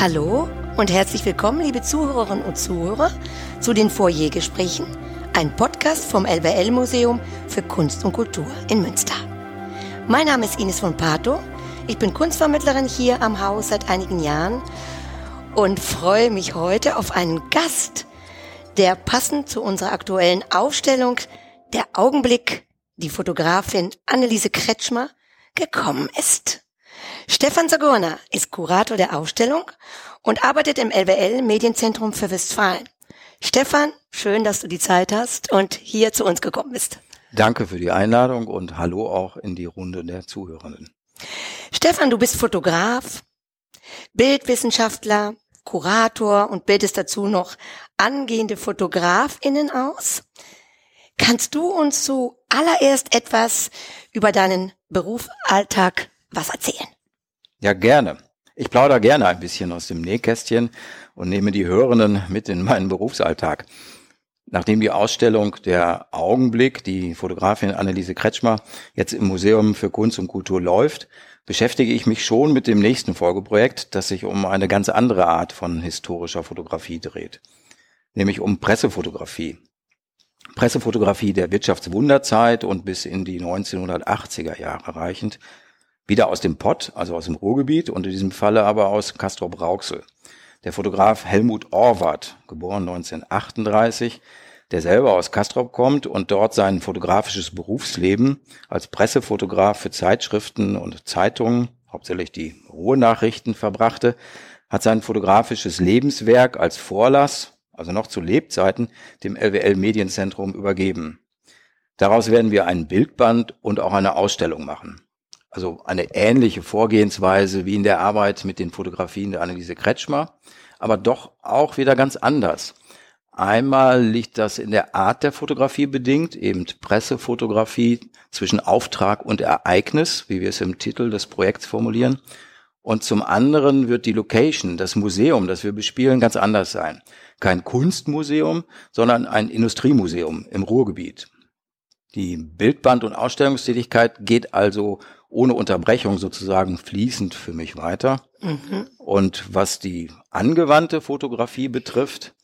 Hallo und herzlich willkommen, liebe Zuhörerinnen und Zuhörer, zu den Foyergesprächen, ein Podcast vom LWL Museum für Kunst und Kultur in Münster. Mein Name ist Ines von Pato. Ich bin Kunstvermittlerin hier am Haus seit einigen Jahren und freue mich heute auf einen Gast, der passend zu unserer aktuellen Ausstellung Der Augenblick, die Fotografin Anneliese Kretschmer, gekommen ist. Stefan Sagurna ist Kurator der Ausstellung und arbeitet im LWL Medienzentrum für Westfalen. Stefan, schön, dass du die Zeit hast und hier zu uns gekommen bist. Danke für die Einladung und hallo auch in die Runde der Zuhörenden. Stefan, du bist Fotograf, Bildwissenschaftler, Kurator und bildest dazu noch angehende Fotografinnen aus. Kannst du uns zuallererst etwas über deinen Berufsalltag was erzählen? Ja, gerne. Ich plaudere gerne ein bisschen aus dem Nähkästchen und nehme die Hörenden mit in meinen Berufsalltag. Nachdem die Ausstellung Der Augenblick, die Fotografin Anneliese Kretschmer, jetzt im Museum für Kunst und Kultur läuft, beschäftige ich mich schon mit dem nächsten Folgeprojekt, das sich um eine ganz andere Art von historischer Fotografie dreht, nämlich um Pressefotografie. Pressefotografie der Wirtschaftswunderzeit und bis in die 1980er Jahre reichend, wieder aus dem Pott, also aus dem Ruhrgebiet und in diesem Falle aber aus Castrop-Rauxel. Der Fotograf Helmut Orwart, geboren 1938, der selber aus Castrop kommt und dort sein fotografisches Berufsleben als Pressefotograf für Zeitschriften und Zeitungen, hauptsächlich die Ruhrnachrichten, verbrachte, hat sein fotografisches Lebenswerk als Vorlass, also noch zu Lebzeiten, dem LWL Medienzentrum übergeben. Daraus werden wir einen Bildband und auch eine Ausstellung machen. Also eine ähnliche Vorgehensweise wie in der Arbeit mit den Fotografien der Anneliese Kretschmer, aber doch auch wieder ganz anders. Einmal liegt das in der Art der Fotografie bedingt, eben Pressefotografie zwischen Auftrag und Ereignis, wie wir es im Titel des Projekts formulieren. Und zum anderen wird die Location, das Museum, das wir bespielen, ganz anders sein. Kein Kunstmuseum, sondern ein Industriemuseum im Ruhrgebiet. Die Bildband- und Ausstellungstätigkeit geht also ohne Unterbrechung sozusagen fließend für mich weiter. Mhm. Und was die angewandte Fotografie betrifft,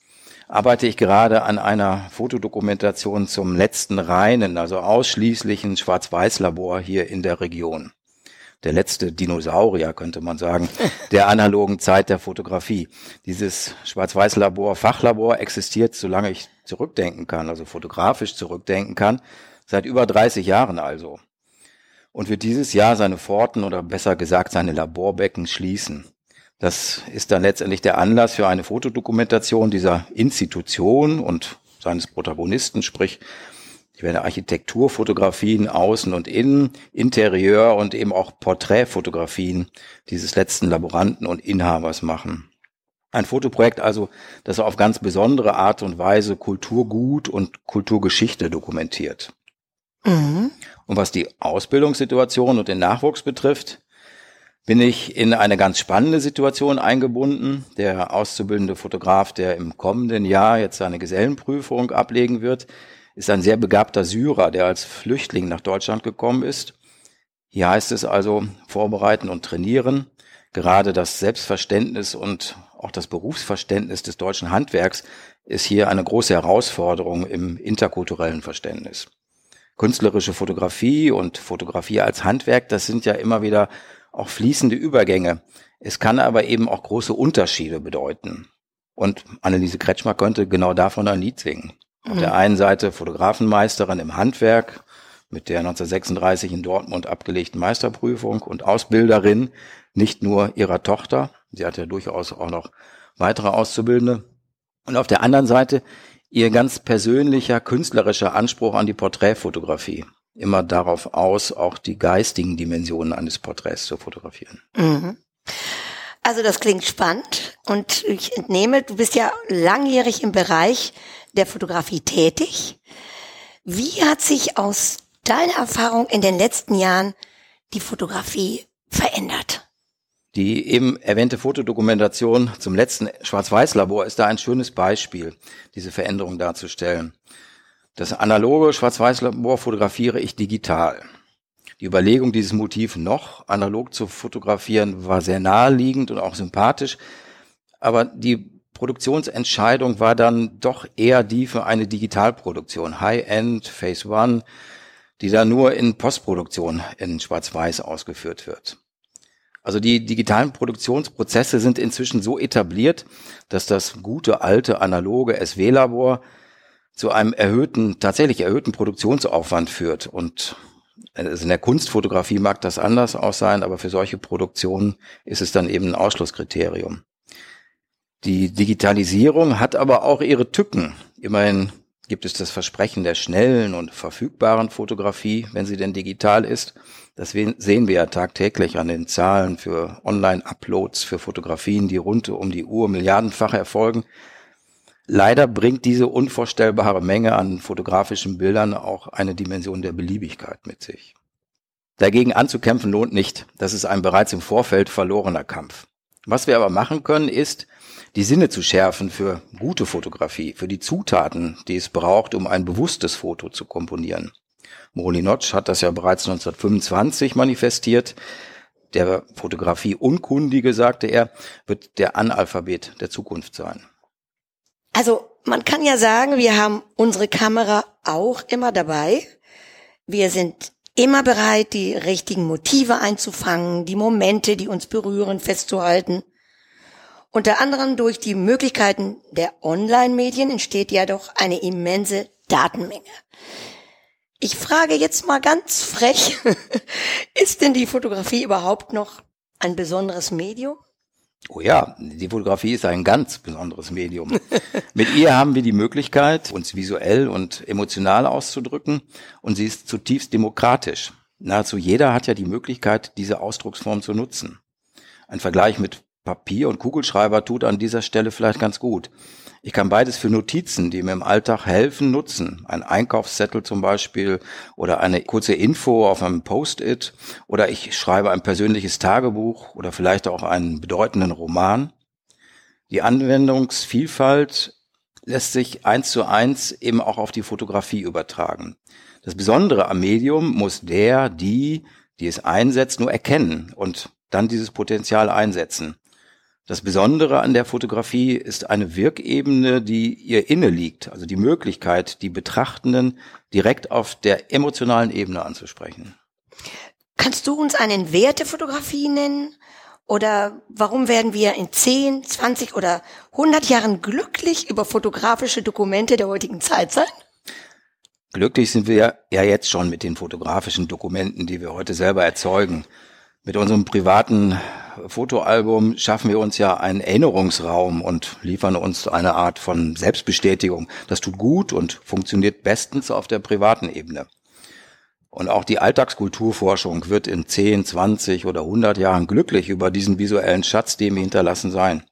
arbeite ich gerade an einer Fotodokumentation zum letzten reinen, also ausschließlichen Schwarz-Weiß-Labor hier in der Region. Der letzte Dinosaurier, könnte man sagen, der analogen Zeit der Fotografie. Dieses Schwarz-Weiß-Labor, Fachlabor existiert, solange ich zurückdenken kann, also fotografisch zurückdenken kann, seit über 30 Jahren also und wird dieses Jahr seine Pforten oder besser gesagt seine Laborbecken schließen. Das ist dann letztendlich der Anlass für eine Fotodokumentation dieser Institution und seines Protagonisten, sprich ich werde Architekturfotografien außen und innen, Interieur und eben auch Porträtfotografien dieses letzten Laboranten und Inhabers machen. Ein Fotoprojekt also, das auf ganz besondere Art und Weise Kulturgut und Kulturgeschichte dokumentiert. Mhm. Und was die Ausbildungssituation und den Nachwuchs betrifft, bin ich in eine ganz spannende Situation eingebunden. Der auszubildende Fotograf, der im kommenden Jahr jetzt seine Gesellenprüfung ablegen wird, ist ein sehr begabter Syrer, der als Flüchtling nach Deutschland gekommen ist. Hier heißt es also vorbereiten und trainieren. Gerade das Selbstverständnis und auch das Berufsverständnis des deutschen Handwerks ist hier eine große Herausforderung im interkulturellen Verständnis künstlerische Fotografie und Fotografie als Handwerk, das sind ja immer wieder auch fließende Übergänge. Es kann aber eben auch große Unterschiede bedeuten. Und Anneliese Kretschmer könnte genau davon ein Lied singen. Mhm. Auf der mhm. einen Seite Fotografenmeisterin im Handwerk mit der 1936 in Dortmund abgelegten Meisterprüfung und Ausbilderin nicht nur ihrer Tochter, sie hatte durchaus auch noch weitere Auszubildende. Und auf der anderen Seite Ihr ganz persönlicher künstlerischer Anspruch an die Porträtfotografie. Immer darauf aus, auch die geistigen Dimensionen eines Porträts zu fotografieren. Mhm. Also das klingt spannend und ich entnehme, du bist ja langjährig im Bereich der Fotografie tätig. Wie hat sich aus deiner Erfahrung in den letzten Jahren die Fotografie verändert? Die eben erwähnte Fotodokumentation zum letzten Schwarz-Weiß-Labor ist da ein schönes Beispiel, diese Veränderung darzustellen. Das analoge Schwarz-Weiß-Labor fotografiere ich digital. Die Überlegung, dieses Motiv noch analog zu fotografieren, war sehr naheliegend und auch sympathisch. aber die Produktionsentscheidung war dann doch eher die für eine Digitalproduktion, High-End, Phase One, die da nur in Postproduktion in Schwarz-Weiß ausgeführt wird. Also die digitalen Produktionsprozesse sind inzwischen so etabliert, dass das gute alte analoge SW-Labor zu einem erhöhten, tatsächlich erhöhten Produktionsaufwand führt. Und also in der Kunstfotografie mag das anders auch sein, aber für solche Produktionen ist es dann eben ein Ausschlusskriterium. Die Digitalisierung hat aber auch ihre Tücken. Immerhin gibt es das Versprechen der schnellen und verfügbaren Fotografie, wenn sie denn digital ist. Das sehen wir ja tagtäglich an den Zahlen für Online-Uploads für Fotografien, die rund um die Uhr milliardenfach erfolgen. Leider bringt diese unvorstellbare Menge an fotografischen Bildern auch eine Dimension der Beliebigkeit mit sich. Dagegen anzukämpfen lohnt nicht. Das ist ein bereits im Vorfeld verlorener Kampf. Was wir aber machen können, ist, die Sinne zu schärfen für gute Fotografie, für die Zutaten, die es braucht, um ein bewusstes Foto zu komponieren. Morley Notch hat das ja bereits 1925 manifestiert. Der Fotografie Unkundige, sagte er, wird der Analphabet der Zukunft sein. Also man kann ja sagen, wir haben unsere Kamera auch immer dabei. Wir sind immer bereit, die richtigen Motive einzufangen, die Momente, die uns berühren, festzuhalten. Unter anderem durch die Möglichkeiten der Online-Medien entsteht ja doch eine immense Datenmenge. Ich frage jetzt mal ganz frech, ist denn die Fotografie überhaupt noch ein besonderes Medium? Oh ja, die Fotografie ist ein ganz besonderes Medium. Mit ihr haben wir die Möglichkeit, uns visuell und emotional auszudrücken und sie ist zutiefst demokratisch. Nahezu jeder hat ja die Möglichkeit, diese Ausdrucksform zu nutzen. Ein Vergleich mit Papier und Kugelschreiber tut an dieser Stelle vielleicht ganz gut. Ich kann beides für Notizen, die mir im Alltag helfen, nutzen. Ein Einkaufszettel zum Beispiel oder eine kurze Info auf einem Post-it oder ich schreibe ein persönliches Tagebuch oder vielleicht auch einen bedeutenden Roman. Die Anwendungsvielfalt lässt sich eins zu eins eben auch auf die Fotografie übertragen. Das Besondere am Medium muss der, die, die es einsetzt, nur erkennen und dann dieses Potenzial einsetzen. Das Besondere an der Fotografie ist eine Wirkebene, die ihr inne liegt, also die Möglichkeit, die Betrachtenden direkt auf der emotionalen Ebene anzusprechen. Kannst du uns einen Wert der Fotografie nennen? Oder warum werden wir in 10, 20 oder 100 Jahren glücklich über fotografische Dokumente der heutigen Zeit sein? Glücklich sind wir ja jetzt schon mit den fotografischen Dokumenten, die wir heute selber erzeugen. Mit unserem privaten Fotoalbum schaffen wir uns ja einen Erinnerungsraum und liefern uns eine Art von Selbstbestätigung. Das tut gut und funktioniert bestens auf der privaten Ebene. Und auch die Alltagskulturforschung wird in 10, 20 oder 100 Jahren glücklich über diesen visuellen Schatz, den wir hinterlassen sein.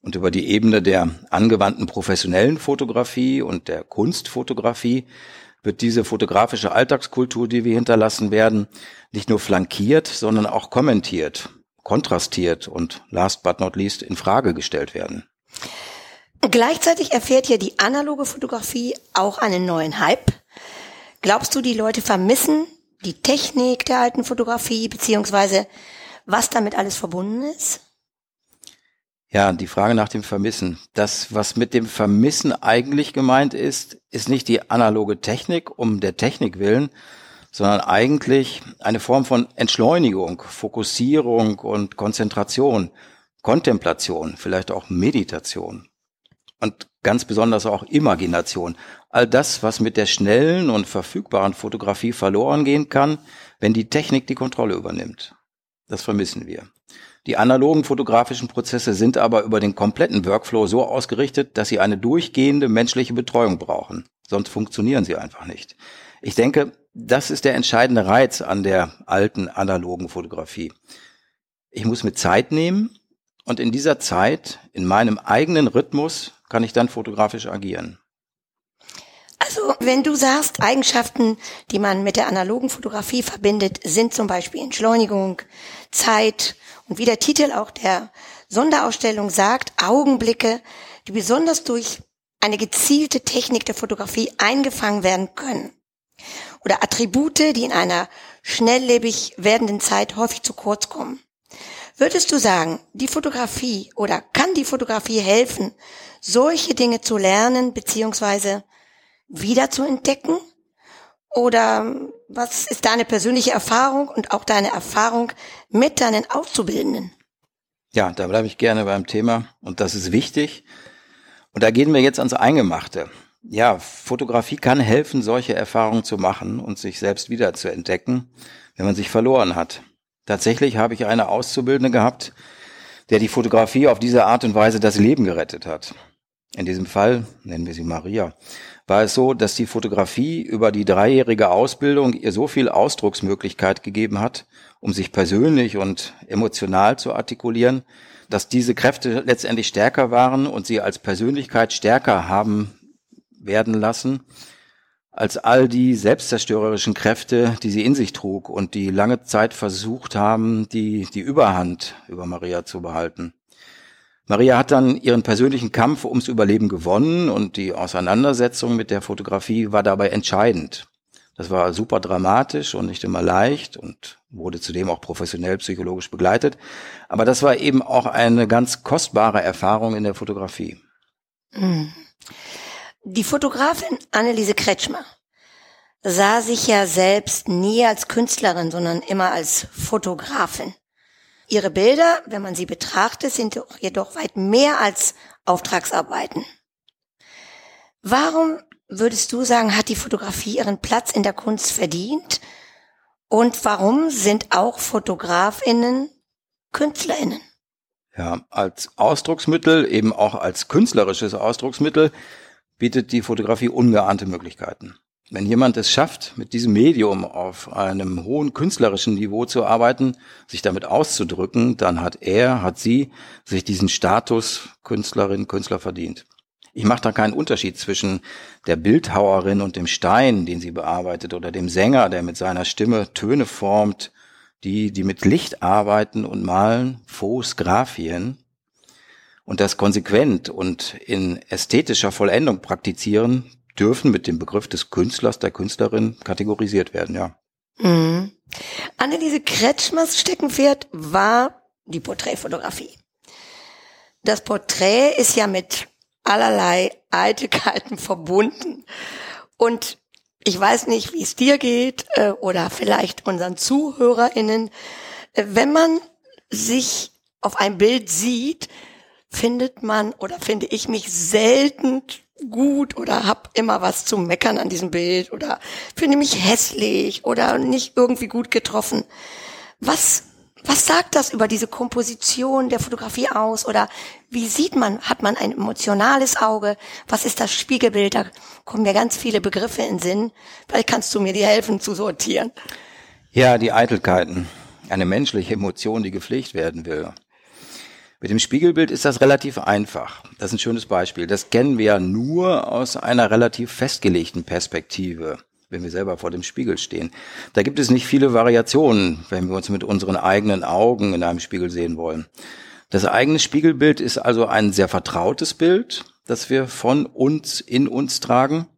Und über die Ebene der angewandten professionellen Fotografie und der Kunstfotografie wird diese fotografische Alltagskultur, die wir hinterlassen werden, nicht nur flankiert, sondern auch kommentiert kontrastiert und last but not least in Frage gestellt werden. Gleichzeitig erfährt hier die analoge Fotografie auch einen neuen Hype. Glaubst du, die Leute vermissen die Technik der alten Fotografie, beziehungsweise was damit alles verbunden ist? Ja, die Frage nach dem Vermissen. Das, was mit dem Vermissen eigentlich gemeint ist, ist nicht die analoge Technik um der Technik willen, sondern eigentlich eine Form von Entschleunigung, Fokussierung und Konzentration, Kontemplation, vielleicht auch Meditation und ganz besonders auch Imagination. All das, was mit der schnellen und verfügbaren Fotografie verloren gehen kann, wenn die Technik die Kontrolle übernimmt. Das vermissen wir. Die analogen fotografischen Prozesse sind aber über den kompletten Workflow so ausgerichtet, dass sie eine durchgehende menschliche Betreuung brauchen. Sonst funktionieren sie einfach nicht. Ich denke, das ist der entscheidende Reiz an der alten analogen Fotografie. Ich muss mir Zeit nehmen und in dieser Zeit, in meinem eigenen Rhythmus, kann ich dann fotografisch agieren. Also, wenn du sagst, Eigenschaften, die man mit der analogen Fotografie verbindet, sind zum Beispiel Entschleunigung, Zeit und wie der Titel auch der Sonderausstellung sagt, Augenblicke, die besonders durch eine gezielte Technik der Fotografie eingefangen werden können oder Attribute, die in einer schnelllebig werdenden Zeit häufig zu kurz kommen. Würdest du sagen, die Fotografie oder kann die Fotografie helfen, solche Dinge zu lernen beziehungsweise wieder zu entdecken? Oder was ist deine persönliche Erfahrung und auch deine Erfahrung mit deinen Auszubildenden? Ja, da bleibe ich gerne beim Thema und das ist wichtig. Und da gehen wir jetzt ans Eingemachte. Ja, Fotografie kann helfen, solche Erfahrungen zu machen und sich selbst wieder zu entdecken, wenn man sich verloren hat. Tatsächlich habe ich eine Auszubildende gehabt, der die Fotografie auf diese Art und Weise das Leben gerettet hat. In diesem Fall, nennen wir sie Maria, war es so, dass die Fotografie über die dreijährige Ausbildung ihr so viel Ausdrucksmöglichkeit gegeben hat, um sich persönlich und emotional zu artikulieren, dass diese Kräfte letztendlich stärker waren und sie als Persönlichkeit stärker haben werden lassen als all die selbstzerstörerischen Kräfte, die sie in sich trug und die lange Zeit versucht haben, die, die Überhand über Maria zu behalten. Maria hat dann ihren persönlichen Kampf ums Überleben gewonnen und die Auseinandersetzung mit der Fotografie war dabei entscheidend. Das war super dramatisch und nicht immer leicht und wurde zudem auch professionell psychologisch begleitet. Aber das war eben auch eine ganz kostbare Erfahrung in der Fotografie. Hm. Die Fotografin Anneliese Kretschmer sah sich ja selbst nie als Künstlerin, sondern immer als Fotografin. Ihre Bilder, wenn man sie betrachtet, sind jedoch weit mehr als Auftragsarbeiten. Warum würdest du sagen, hat die Fotografie ihren Platz in der Kunst verdient? Und warum sind auch Fotografinnen Künstlerinnen? Ja, als Ausdrucksmittel, eben auch als künstlerisches Ausdrucksmittel, bietet die Fotografie ungeahnte Möglichkeiten. Wenn jemand es schafft, mit diesem Medium auf einem hohen künstlerischen Niveau zu arbeiten, sich damit auszudrücken, dann hat er, hat sie sich diesen Status Künstlerin, Künstler verdient. Ich mache da keinen Unterschied zwischen der Bildhauerin und dem Stein, den sie bearbeitet, oder dem Sänger, der mit seiner Stimme Töne formt, die, die mit Licht arbeiten und malen, Faux Graphien und das konsequent und in ästhetischer Vollendung praktizieren, dürfen mit dem Begriff des Künstlers, der Künstlerin kategorisiert werden, ja. Mhm. Anneliese Kretschmers Steckenpferd war die Porträtfotografie. Das Porträt ist ja mit allerlei Eitelkeiten verbunden. Und ich weiß nicht, wie es dir geht äh, oder vielleicht unseren ZuhörerInnen. Äh, wenn man sich auf ein Bild sieht, findet man oder finde ich mich selten gut oder hab immer was zu meckern an diesem Bild oder finde mich hässlich oder nicht irgendwie gut getroffen. Was was sagt das über diese Komposition der Fotografie aus oder wie sieht man, hat man ein emotionales Auge? Was ist das Spiegelbild? Da kommen mir ganz viele Begriffe in Sinn. Vielleicht kannst du mir die helfen zu sortieren. Ja, die Eitelkeiten. Eine menschliche Emotion, die gepflegt werden will. Mit dem Spiegelbild ist das relativ einfach. Das ist ein schönes Beispiel. Das kennen wir ja nur aus einer relativ festgelegten Perspektive, wenn wir selber vor dem Spiegel stehen. Da gibt es nicht viele Variationen, wenn wir uns mit unseren eigenen Augen in einem Spiegel sehen wollen. Das eigene Spiegelbild ist also ein sehr vertrautes Bild, das wir von uns in uns tragen.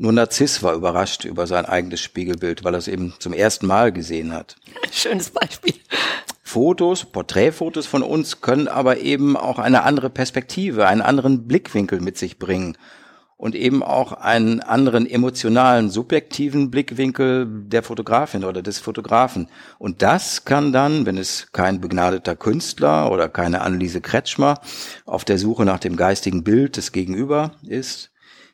Nur Narziss war überrascht über sein eigenes Spiegelbild, weil er es eben zum ersten Mal gesehen hat. Schönes Beispiel. Fotos, Porträtfotos von uns können aber eben auch eine andere Perspektive, einen anderen Blickwinkel mit sich bringen und eben auch einen anderen emotionalen, subjektiven Blickwinkel der Fotografin oder des Fotografen. Und das kann dann, wenn es kein begnadeter Künstler oder keine Anneliese Kretschmer auf der Suche nach dem geistigen Bild des Gegenüber ist,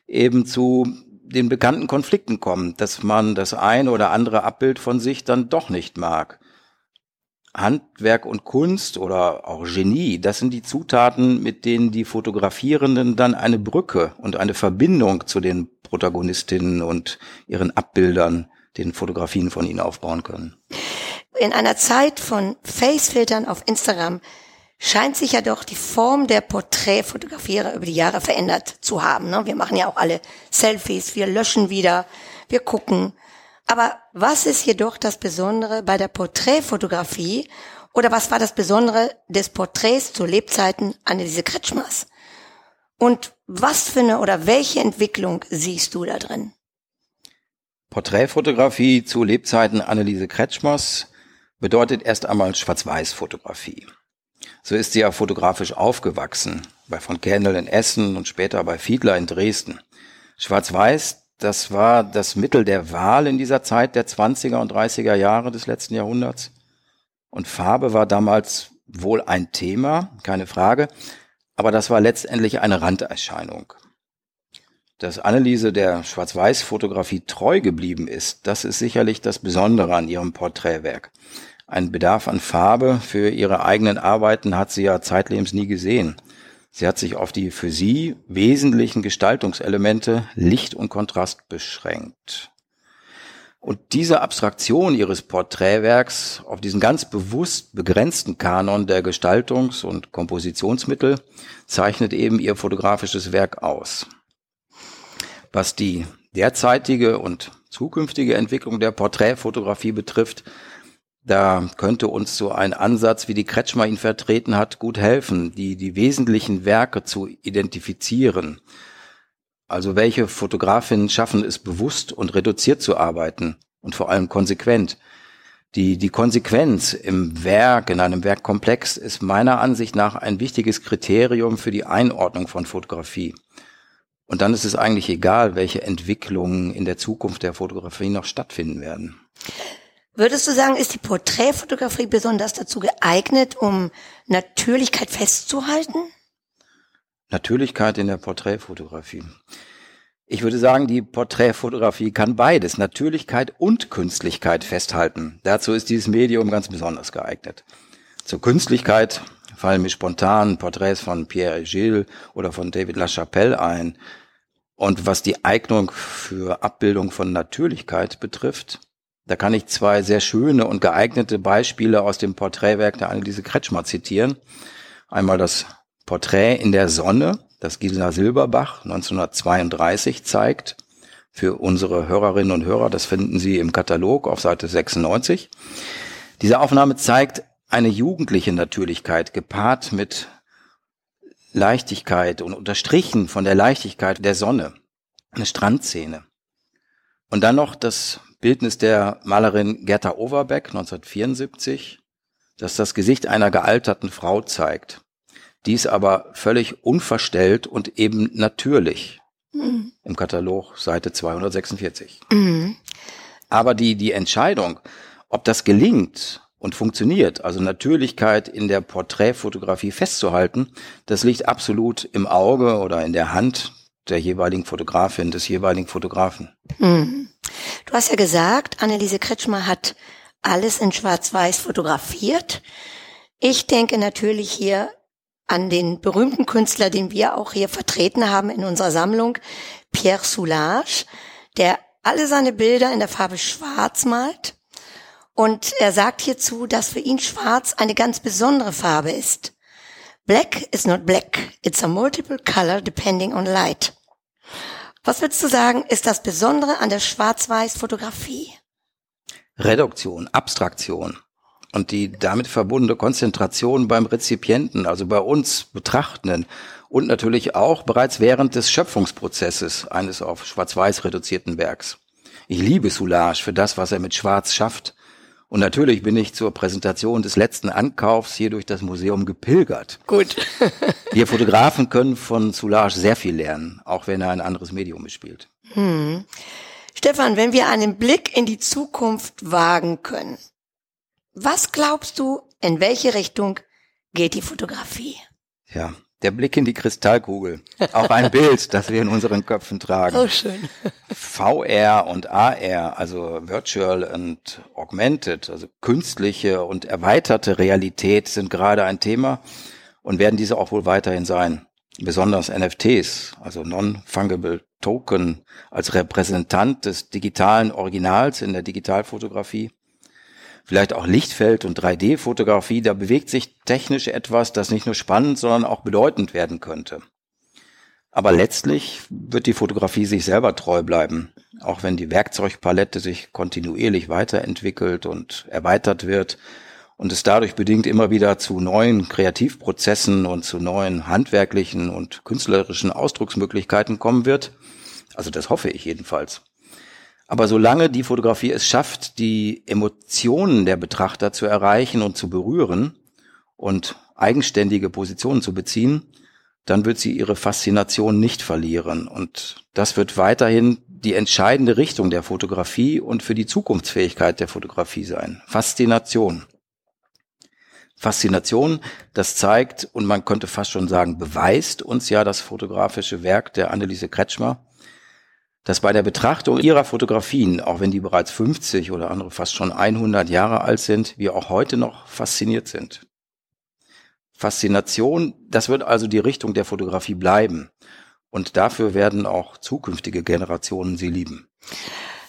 eben zu den bekannten Konflikten kommen, dass man das ein oder andere Abbild von sich dann doch nicht mag. Handwerk und Kunst oder auch Genie, das sind die Zutaten, mit denen die Fotografierenden dann eine Brücke und eine Verbindung zu den Protagonistinnen und ihren Abbildern, den Fotografien von ihnen aufbauen können. In einer Zeit von Facefiltern auf Instagram scheint sich ja doch die Form der Porträtfotografierer über die Jahre verändert zu haben. Ne? Wir machen ja auch alle Selfies, wir löschen wieder, wir gucken. Aber was ist jedoch das Besondere bei der Porträtfotografie oder was war das Besondere des Porträts zu Lebzeiten Anneliese Kretschmers? Und was für eine oder welche Entwicklung siehst du da drin? Porträtfotografie zu Lebzeiten Anneliese Kretschmers bedeutet erst einmal Schwarz-Weiß-Fotografie. So ist sie ja fotografisch aufgewachsen, bei von Kendall in Essen und später bei Fiedler in Dresden. Schwarz-Weiß, das war das Mittel der Wahl in dieser Zeit der 20er und 30er Jahre des letzten Jahrhunderts. Und Farbe war damals wohl ein Thema, keine Frage, aber das war letztendlich eine Randerscheinung. Dass Anneliese der Schwarz-Weiß-Fotografie treu geblieben ist, das ist sicherlich das Besondere an ihrem Porträtwerk. Ein Bedarf an Farbe für ihre eigenen Arbeiten hat sie ja zeitlebens nie gesehen. Sie hat sich auf die für sie wesentlichen Gestaltungselemente Licht und Kontrast beschränkt. Und diese Abstraktion ihres Porträtwerks auf diesen ganz bewusst begrenzten Kanon der Gestaltungs- und Kompositionsmittel zeichnet eben ihr fotografisches Werk aus. Was die derzeitige und zukünftige Entwicklung der Porträtfotografie betrifft, da könnte uns so ein Ansatz, wie die Kretschmer ihn vertreten hat, gut helfen, die, die wesentlichen Werke zu identifizieren. Also welche Fotografinnen schaffen es bewusst und reduziert zu arbeiten und vor allem konsequent. Die, die Konsequenz im Werk, in einem Werkkomplex ist meiner Ansicht nach ein wichtiges Kriterium für die Einordnung von Fotografie. Und dann ist es eigentlich egal, welche Entwicklungen in der Zukunft der Fotografie noch stattfinden werden. Würdest du sagen, ist die Porträtfotografie besonders dazu geeignet, um Natürlichkeit festzuhalten? Natürlichkeit in der Porträtfotografie. Ich würde sagen, die Porträtfotografie kann beides, Natürlichkeit und Künstlichkeit festhalten. Dazu ist dieses Medium ganz besonders geeignet. Zur Künstlichkeit fallen mir spontan Porträts von Pierre Gilles oder von David LaChapelle ein. Und was die Eignung für Abbildung von Natürlichkeit betrifft, da kann ich zwei sehr schöne und geeignete Beispiele aus dem Porträtwerk der Anneliese Kretschmer zitieren. Einmal das Porträt in der Sonne, das Gisela Silberbach 1932 zeigt. Für unsere Hörerinnen und Hörer, das finden Sie im Katalog auf Seite 96. Diese Aufnahme zeigt eine jugendliche Natürlichkeit gepaart mit Leichtigkeit und unterstrichen von der Leichtigkeit der Sonne. Eine Strandszene. Und dann noch das Bildnis der Malerin Gerta Overbeck 1974, das das Gesicht einer gealterten Frau zeigt. Dies aber völlig unverstellt und eben natürlich. Mhm. Im Katalog Seite 246. Mhm. Aber die, die Entscheidung, ob das gelingt und funktioniert, also Natürlichkeit in der Porträtfotografie festzuhalten, das liegt absolut im Auge oder in der Hand der jeweiligen Fotografin, des jeweiligen Fotografen. Mhm. Du hast ja gesagt, Anneliese Kretschmer hat alles in Schwarz-Weiß fotografiert. Ich denke natürlich hier an den berühmten Künstler, den wir auch hier vertreten haben in unserer Sammlung, Pierre Soulage, der alle seine Bilder in der Farbe Schwarz malt. Und er sagt hierzu, dass für ihn Schwarz eine ganz besondere Farbe ist. Black is not black. It's a multiple color depending on light. Was würdest du sagen, ist das Besondere an der Schwarz-Weiß-Fotografie? Reduktion, Abstraktion und die damit verbundene Konzentration beim Rezipienten, also bei uns Betrachtenden und natürlich auch bereits während des Schöpfungsprozesses eines auf Schwarz-Weiß reduzierten Werks. Ich liebe Soulage für das, was er mit Schwarz schafft und natürlich bin ich zur Präsentation des letzten Ankaufs hier durch das Museum gepilgert. Gut. Wir Fotografen können von Soulage sehr viel lernen, auch wenn er ein anderes Medium bespielt. Hm. Stefan, wenn wir einen Blick in die Zukunft wagen können, was glaubst du, in welche Richtung geht die Fotografie? Ja, der Blick in die Kristallkugel. Auch ein Bild, das wir in unseren Köpfen tragen. Oh, schön. VR und AR, also Virtual und Augmented, also künstliche und erweiterte Realität sind gerade ein Thema und werden diese auch wohl weiterhin sein. Besonders NFTs, also Non-Fungible Token, als Repräsentant des digitalen Originals in der Digitalfotografie vielleicht auch Lichtfeld- und 3D-Fotografie, da bewegt sich technisch etwas, das nicht nur spannend, sondern auch bedeutend werden könnte. Aber letztlich wird die Fotografie sich selber treu bleiben, auch wenn die Werkzeugpalette sich kontinuierlich weiterentwickelt und erweitert wird und es dadurch bedingt immer wieder zu neuen Kreativprozessen und zu neuen handwerklichen und künstlerischen Ausdrucksmöglichkeiten kommen wird. Also das hoffe ich jedenfalls. Aber solange die Fotografie es schafft, die Emotionen der Betrachter zu erreichen und zu berühren und eigenständige Positionen zu beziehen, dann wird sie ihre Faszination nicht verlieren. Und das wird weiterhin die entscheidende Richtung der Fotografie und für die Zukunftsfähigkeit der Fotografie sein. Faszination. Faszination, das zeigt und man könnte fast schon sagen, beweist uns ja das fotografische Werk der Anneliese Kretschmer, dass bei der Betrachtung ihrer Fotografien, auch wenn die bereits 50 oder andere fast schon 100 Jahre alt sind, wir auch heute noch fasziniert sind. Faszination, das wird also die Richtung der Fotografie bleiben. Und dafür werden auch zukünftige Generationen sie lieben.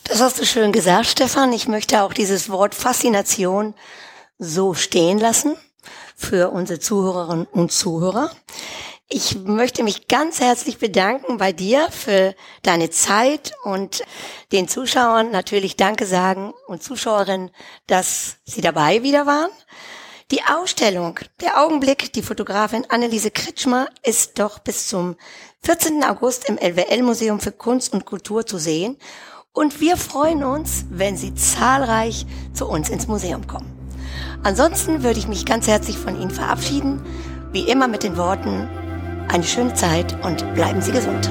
Das hast du schön gesagt, Stefan. Ich möchte auch dieses Wort Faszination so stehen lassen für unsere Zuhörerinnen und Zuhörer. Ich möchte mich ganz herzlich bedanken bei dir für deine Zeit und den Zuschauern natürlich Danke sagen und Zuschauerinnen, dass sie dabei wieder waren. Die Ausstellung, der Augenblick, die Fotografin Anneliese Kretschmer ist doch bis zum 14. August im LWL Museum für Kunst und Kultur zu sehen. Und wir freuen uns, wenn Sie zahlreich zu uns ins Museum kommen. Ansonsten würde ich mich ganz herzlich von Ihnen verabschieden, wie immer mit den Worten, eine schöne Zeit und bleiben Sie gesund.